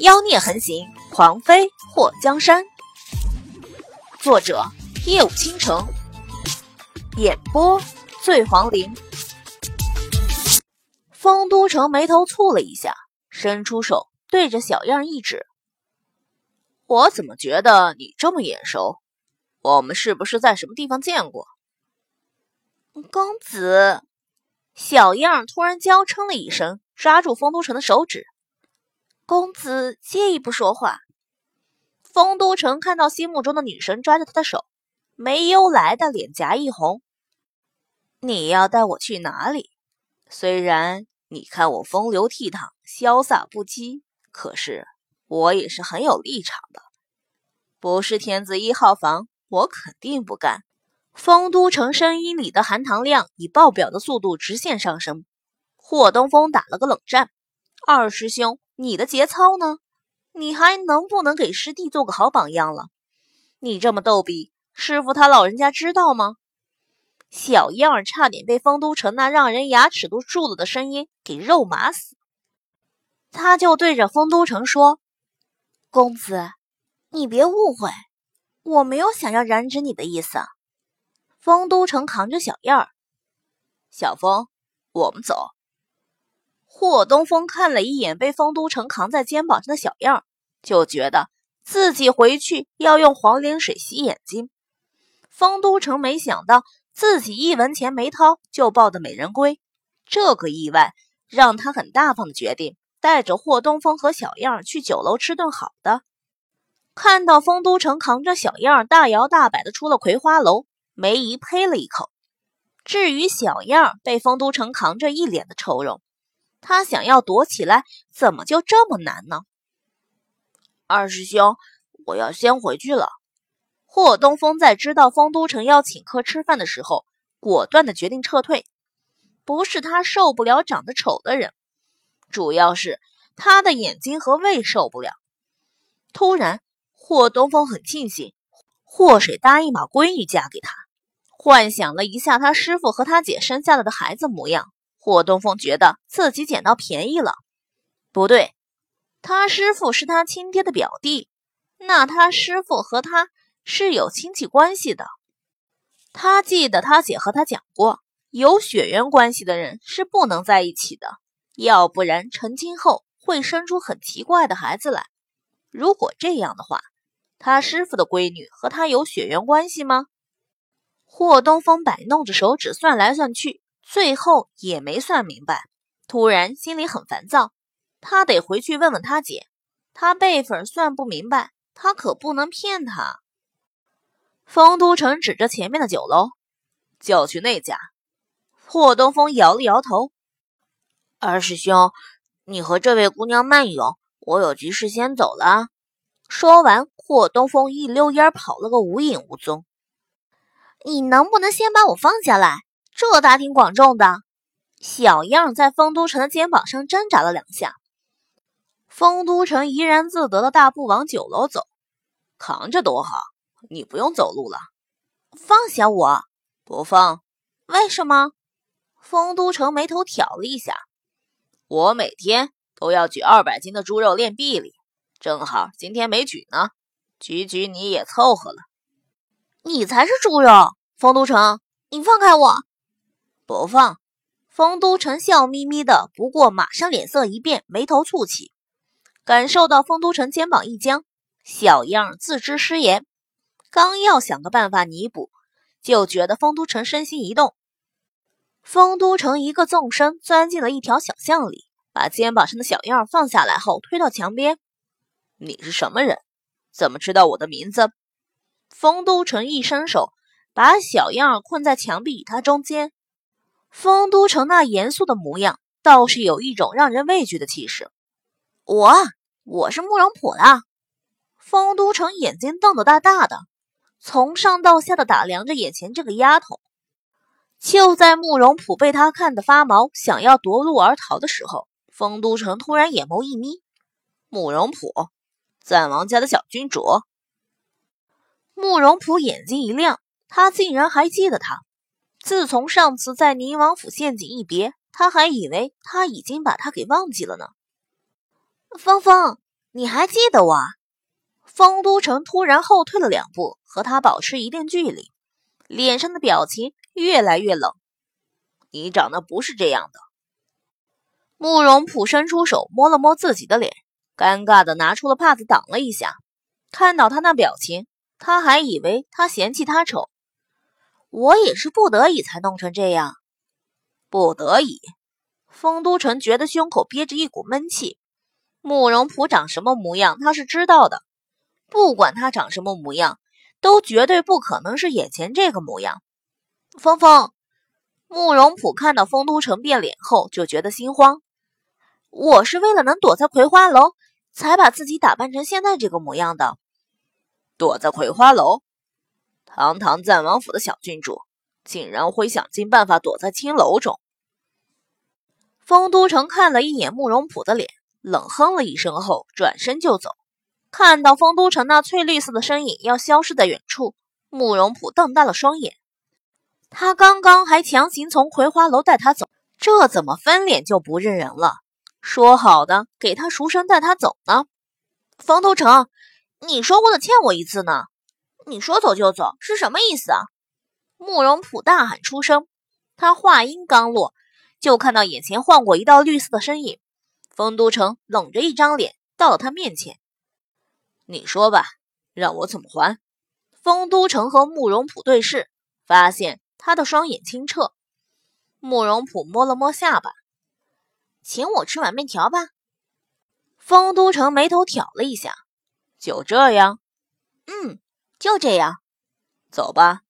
妖孽横行，狂妃祸江山。作者：夜舞倾城，演播：醉黄林。丰都城眉头蹙了一下，伸出手对着小样一指：“我怎么觉得你这么眼熟？我们是不是在什么地方见过？”公子，小样突然娇嗔了一声，抓住丰都城的手指。公子介意不说话？丰都城看到心目中的女神抓着他的手，没由来的脸颊一红。你要带我去哪里？虽然你看我风流倜傥、潇洒不羁，可是我也是很有立场的。不是天子一号房，我肯定不干。丰都城声音里的含糖量以爆表的速度直线上升。霍东风打了个冷战，二师兄。你的节操呢？你还能不能给师弟做个好榜样了？你这么逗比，师傅他老人家知道吗？小样儿差点被丰都城那让人牙齿都蛀了的声音给肉麻死。他就对着丰都城说：“公子，你别误会，我没有想要染指你的意思。”丰都城扛着小样儿，小风，我们走。霍东风看了一眼被丰都城扛在肩膀上的小样，就觉得自己回去要用黄连水洗眼睛。丰都城没想到自己一文钱没掏就抱的美人归，这个意外让他很大方的决定带着霍东风和小样去酒楼吃顿好的。看到丰都城扛着小样大摇大摆的出了葵花楼，梅姨呸了一口。至于小样被丰都城扛着一脸的愁容。他想要躲起来，怎么就这么难呢？二师兄，我要先回去了。霍东风在知道丰都城要请客吃饭的时候，果断的决定撤退。不是他受不了长得丑的人，主要是他的眼睛和胃受不了。突然，霍东风很庆幸霍水答应把闺女嫁给他，幻想了一下他师傅和他姐生下来的孩子模样。霍东风觉得自己捡到便宜了，不对，他师傅是他亲爹的表弟，那他师傅和他是有亲戚关系的。他记得他姐和他讲过，有血缘关系的人是不能在一起的，要不然成亲后会生出很奇怪的孩子来。如果这样的话，他师傅的闺女和他有血缘关系吗？霍东风摆弄着手指算来算去。最后也没算明白，突然心里很烦躁，他得回去问问他姐。他辈分算不明白，他可不能骗他。丰都城指着前面的酒楼，就去那家。霍东风摇了摇头：“二师兄，你和这位姑娘慢游，我有急事先走了。”说完，霍东风一溜烟跑了个无影无踪。你能不能先把我放下来？这大庭广众的，小样在丰都城的肩膀上挣扎了两下。丰都城怡然自得的大步往酒楼走，扛着多好，你不用走路了。放下我，不放。为什么？丰都城眉头挑了一下。我每天都要举二百斤的猪肉练臂力，正好今天没举呢，举举你也凑合了。你才是猪肉，丰都城，你放开我！不放，丰都城笑眯眯的，不过马上脸色一变，眉头蹙起。感受到丰都城肩膀一僵，小样自知失言，刚要想个办法弥补，就觉得丰都城身心一动。丰都城一个纵身钻进了一条小巷里，把肩膀上的小样放下来后推到墙边。你是什么人？怎么知道我的名字？丰都城一伸手，把小样困在墙壁与他中间。丰都城那严肃的模样，倒是有一种让人畏惧的气势。我，我是慕容普的。丰都城眼睛瞪得大大的，从上到下的打量着眼前这个丫头。就在慕容普被他看得发毛，想要夺路而逃的时候，丰都城突然眼眸一眯：“慕容普，赞王家的小君主。”慕容普眼睛一亮，他竟然还记得他。自从上次在宁王府陷阱一别，他还以为他已经把他给忘记了呢。芳芳，你还记得我？丰都城突然后退了两步，和他保持一定距离，脸上的表情越来越冷。你长得不是这样的。慕容普伸出手摸了摸自己的脸，尴尬的拿出了帕子挡了一下。看到他那表情，他还以为他嫌弃他丑。我也是不得已才弄成这样。不得已。丰都城觉得胸口憋着一股闷气。慕容普长什么模样，他是知道的。不管他长什么模样，都绝对不可能是眼前这个模样。峰峰，慕容普看到丰都城变脸后，就觉得心慌。我是为了能躲在葵花楼，才把自己打扮成现在这个模样的。躲在葵花楼，堂堂赞王府的小郡主，竟然会想尽办法躲在青楼中。丰都城看了一眼慕容普的脸。冷哼了一声后，转身就走。看到丰都城那翠绿色的身影要消失在远处，慕容普瞪大了双眼。他刚刚还强行从葵花楼带他走，这怎么翻脸就不认人了？说好的给他赎身带他走呢？丰都城，你说过的欠我一次呢？你说走就走是什么意思啊？慕容普大喊出声。他话音刚落，就看到眼前晃过一道绿色的身影。丰都城冷着一张脸到了他面前，你说吧，让我怎么还？丰都城和慕容普对视，发现他的双眼清澈。慕容普摸了摸下巴，请我吃碗面条吧。丰都城眉头挑了一下，就这样？嗯，就这样。走吧。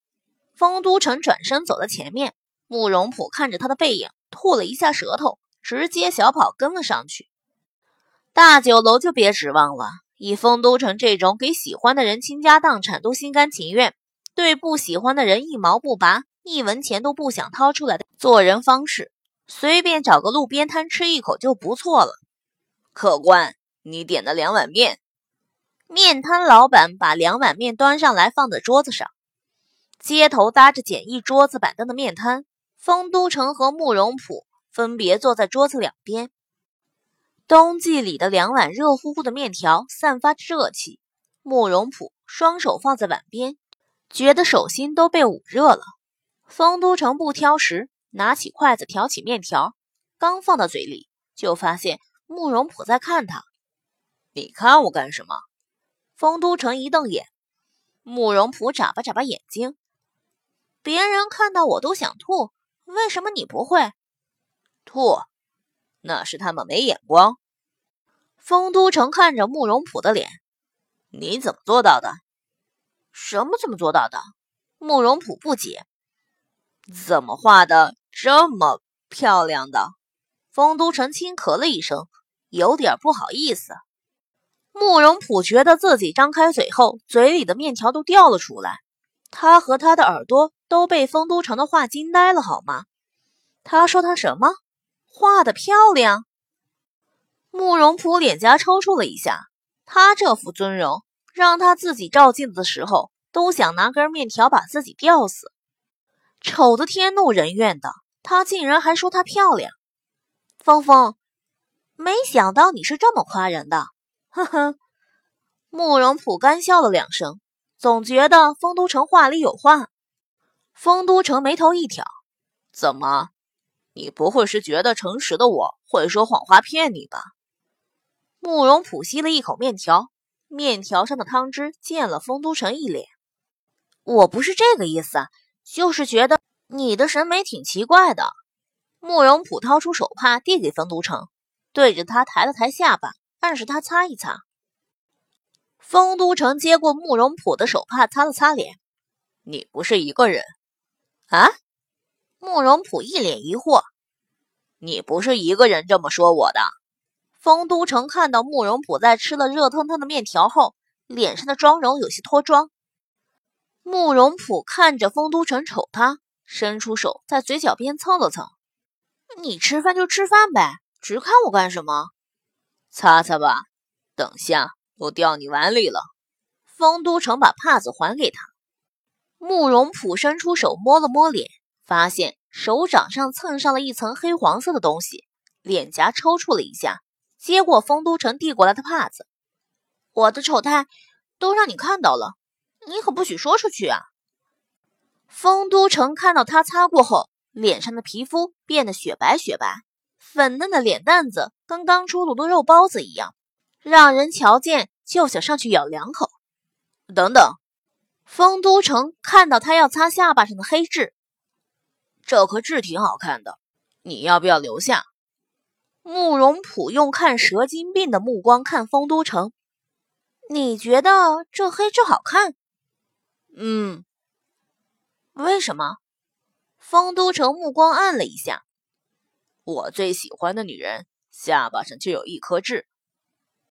丰都城转身走在前面，慕容普看着他的背影，吐了一下舌头。直接小跑跟了上去。大酒楼就别指望了。以丰都城这种给喜欢的人倾家荡产都心甘情愿，对不喜欢的人一毛不拔、一文钱都不想掏出来的做人方式，随便找个路边摊吃一口就不错了。客官，你点的两碗面。面摊老板把两碗面端上来，放在桌子上。街头搭着简易桌子板凳的面摊，丰都城和慕容普。分别坐在桌子两边，冬季里的两碗热乎乎的面条散发着热气。慕容普双手放在碗边，觉得手心都被捂热了。丰都城不挑食，拿起筷子挑起面条，刚放到嘴里，就发现慕容普在看他。你看我干什么？丰都城一瞪眼，慕容普眨巴眨巴眼睛。别人看到我都想吐，为什么你不会？吐，那是他们没眼光。丰都城看着慕容普的脸，你怎么做到的？什么怎么做到的？慕容普不解。怎么画的这么漂亮的？丰都城轻咳了一声，有点不好意思。慕容普觉得自己张开嘴后，嘴里的面条都掉了出来。他和他的耳朵都被丰都城的话惊呆了，好吗？他说他什么？画的漂亮，慕容普脸颊抽搐了一下。他这副尊容，让他自己照镜子的时候都想拿根面条把自己吊死，丑的天怒人怨的。他竟然还说她漂亮，峰峰，没想到你是这么夸人的。呵呵，慕容普干笑了两声，总觉得丰都城话里有话。丰都城眉头一挑，怎么？你不会是觉得诚实的我会说谎话骗你吧？慕容普吸了一口面条，面条上的汤汁溅了丰都城一脸。我不是这个意思，就是觉得你的审美挺奇怪的。慕容普掏出手帕递给丰都城，对着他抬了抬下巴，暗示他擦一擦。丰都城接过慕容普的手帕，擦了擦脸。你不是一个人啊？慕容普一脸疑惑：“你不是一个人这么说我的。”丰都城看到慕容普在吃了热腾腾的面条后，脸上的妆容有些脱妆。慕容普看着丰都城瞅他，伸出手在嘴角边蹭了蹭：“你吃饭就吃饭呗，直看我干什么？擦擦吧，等下都掉你碗里了。”丰都城把帕子还给他。慕容普伸出手摸了摸脸。发现手掌上蹭上了一层黑黄色的东西，脸颊抽搐了一下，接过丰都城递过来的帕子，我的丑态都让你看到了，你可不许说出去啊！丰都城看到他擦过后，脸上的皮肤变得雪白雪白，粉嫩的脸蛋子跟刚出炉的肉包子一样，让人瞧见就想上去咬两口。等等，丰都城看到他要擦下巴上的黑痣，这颗痣挺好看的，你要不要留下？慕容普用看蛇精病的目光看丰都城，你觉得这黑痣好看？嗯。为什么？丰都城目光暗了一下。我最喜欢的女人下巴上就有一颗痣，